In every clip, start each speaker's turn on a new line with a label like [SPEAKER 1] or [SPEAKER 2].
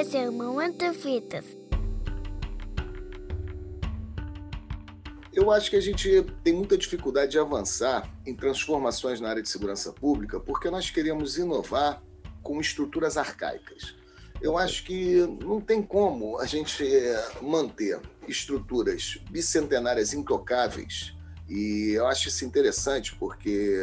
[SPEAKER 1] Esse é o Momento Fitas.
[SPEAKER 2] Eu acho que a gente tem muita dificuldade de avançar em transformações na área de segurança pública porque nós queremos inovar com estruturas arcaicas. Eu acho que não tem como a gente eh, manter estruturas bicentenárias intocáveis e eu acho isso interessante porque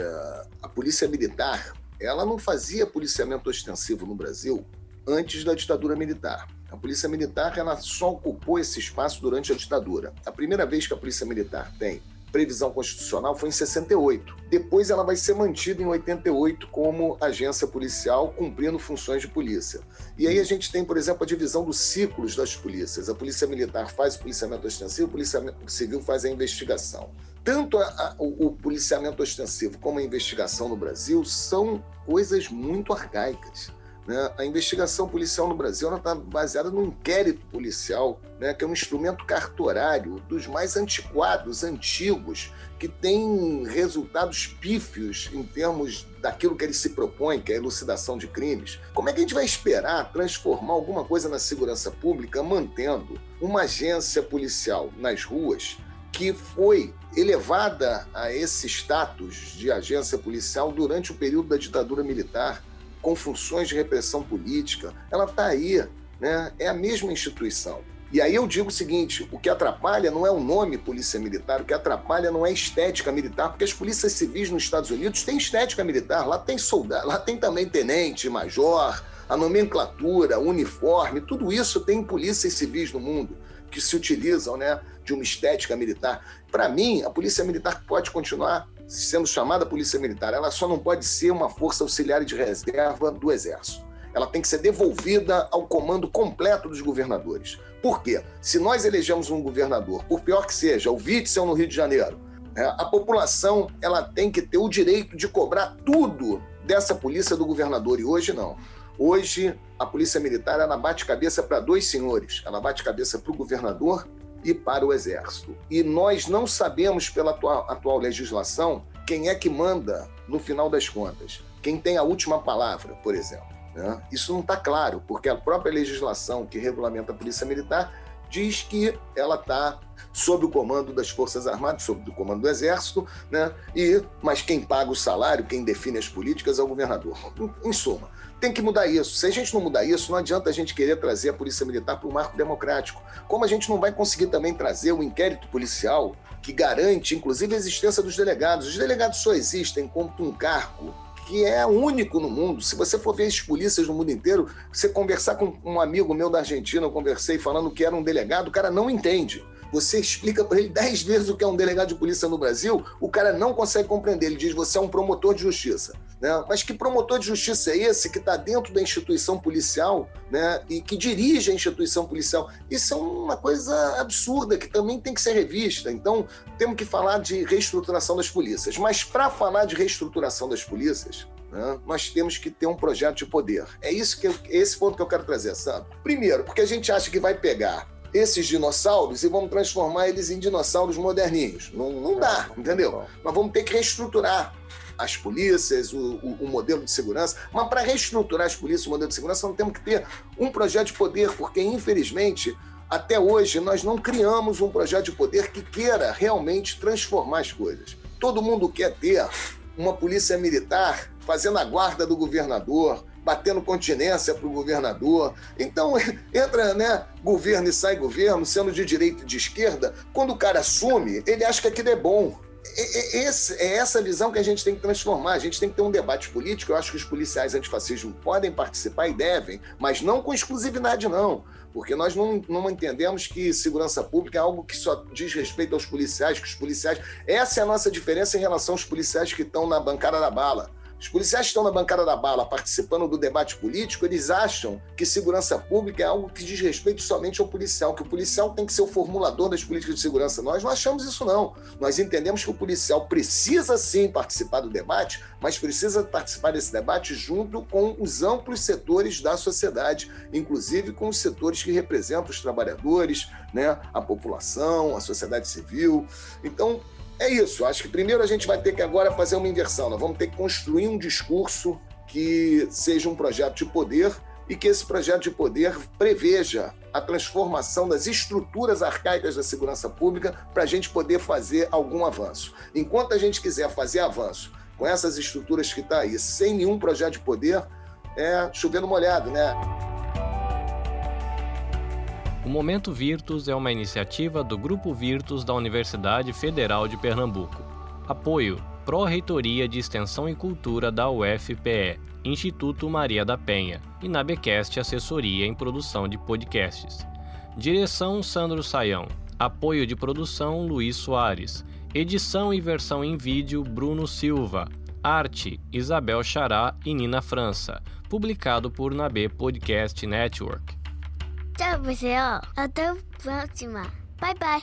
[SPEAKER 2] a polícia militar ela não fazia policiamento ostensivo no Brasil antes da ditadura militar. A Polícia Militar ela só ocupou esse espaço durante a ditadura. A primeira vez que a Polícia Militar tem previsão constitucional foi em 68. Depois ela vai ser mantida em 88 como agência policial, cumprindo funções de polícia. E aí a gente tem, por exemplo, a divisão dos ciclos das polícias. A Polícia Militar faz o policiamento ostensivo, a Polícia Civil faz a investigação. Tanto a, a, o, o policiamento ostensivo como a investigação no Brasil são coisas muito arcaicas. Né? A investigação policial no Brasil está baseada no inquérito policial, né? que é um instrumento cartorário dos mais antiquados, antigos, que tem resultados pífios em termos daquilo que ele se propõe, que é a elucidação de crimes. Como é que a gente vai esperar transformar alguma coisa na segurança pública mantendo uma agência policial nas ruas que foi elevada a esse status de agência policial durante o período da ditadura militar? Com funções de repressão política, ela está aí, né? é a mesma instituição. E aí eu digo o seguinte: o que atrapalha não é o nome Polícia Militar, o que atrapalha não é estética militar, porque as polícias civis nos Estados Unidos têm estética militar, lá tem soldado, lá tem também tenente, major, a nomenclatura, uniforme, tudo isso tem polícias civis no mundo que se utilizam né, de uma estética militar. Para mim, a polícia militar pode continuar sendo chamada Polícia Militar, ela só não pode ser uma força auxiliar de reserva do Exército. Ela tem que ser devolvida ao comando completo dos governadores. Por quê? Se nós elegemos um governador, por pior que seja, o Witzel no Rio de Janeiro, é, a população ela tem que ter o direito de cobrar tudo dessa polícia do governador, e hoje não. Hoje, a polícia militar ela bate cabeça para dois senhores. Ela bate cabeça para o governador e para o Exército. E nós não sabemos, pela atual, atual legislação, quem é que manda no final das contas. Quem tem a última palavra, por exemplo. Né? Isso não está claro, porque a própria legislação que regulamenta a Polícia Militar diz que ela está sob o comando das Forças Armadas, sob o comando do Exército, né? E mas quem paga o salário, quem define as políticas é o governador. Em, suma, tem que mudar isso. Se a gente não mudar isso, não adianta a gente querer trazer a Polícia Militar para o marco democrático. Como a gente não vai conseguir também trazer o inquérito policial que garante, inclusive, a existência dos delegados. Os delegados só existem como um cargo que é único no mundo. Se você for ver as polícias no mundo inteiro, você conversar com um amigo meu da Argentina, eu conversei falando que era um delegado, o cara não entende. Você explica para ele dez vezes o que é um delegado de polícia no Brasil, o cara não consegue compreender. Ele diz: você é um promotor de justiça. Né? Mas que promotor de justiça é esse que está dentro da instituição policial né? e que dirige a instituição policial? Isso é uma coisa absurda que também tem que ser revista. Então, temos que falar de reestruturação das polícias. Mas para falar de reestruturação das polícias, né, nós temos que ter um projeto de poder. É isso que eu, esse ponto que eu quero trazer, sabe? Primeiro, porque a gente acha que vai pegar esses dinossauros e vamos transformar eles em dinossauros moderninhos. Não, não dá, entendeu? Nós vamos ter que reestruturar as polícias, o, o, o modelo de segurança, mas para reestruturar as polícias, o modelo de segurança, nós temos que ter um projeto de poder, porque infelizmente até hoje nós não criamos um projeto de poder que queira realmente transformar as coisas. Todo mundo quer ter uma polícia militar fazendo a guarda do governador, batendo continência para o governador. Então, entra né, governo e sai governo, sendo de direita e de esquerda. Quando o cara assume, ele acha que aquilo é bom. Esse, é essa visão que a gente tem que transformar. A gente tem que ter um debate político. Eu acho que os policiais antifascismo podem participar e devem, mas não com exclusividade, não. Porque nós não, não entendemos que segurança pública é algo que só diz respeito aos policiais, que os policiais. Essa é a nossa diferença em relação aos policiais que estão na bancada da bala. Os policiais estão na bancada da bala participando do debate político, eles acham que segurança pública é algo que diz respeito somente ao policial, que o policial tem que ser o formulador das políticas de segurança. Nós não achamos isso, não. Nós entendemos que o policial precisa sim participar do debate, mas precisa participar desse debate junto com os amplos setores da sociedade, inclusive com os setores que representam os trabalhadores, né, a população, a sociedade civil. Então, é isso. Acho que primeiro a gente vai ter que agora fazer uma inversão. Nós vamos ter que construir um discurso que seja um projeto de poder e que esse projeto de poder preveja a transformação das estruturas arcaicas da segurança pública para a gente poder fazer algum avanço. Enquanto a gente quiser fazer avanço com essas estruturas que está aí, sem nenhum projeto de poder, é chovendo molhado, né?
[SPEAKER 3] O Momento Virtus é uma iniciativa do Grupo Virtus da Universidade Federal de Pernambuco. Apoio Pró-Reitoria de Extensão e Cultura da UFPE, Instituto Maria da Penha e Nabecast Assessoria em Produção de Podcasts. Direção Sandro Saião. Apoio de produção Luiz Soares. Edição e versão em vídeo Bruno Silva. Arte Isabel Chará e Nina França. Publicado por Nabe Podcast Network.
[SPEAKER 1] 찾아보세요. 나도 아, 부럽지 마. 바이바이.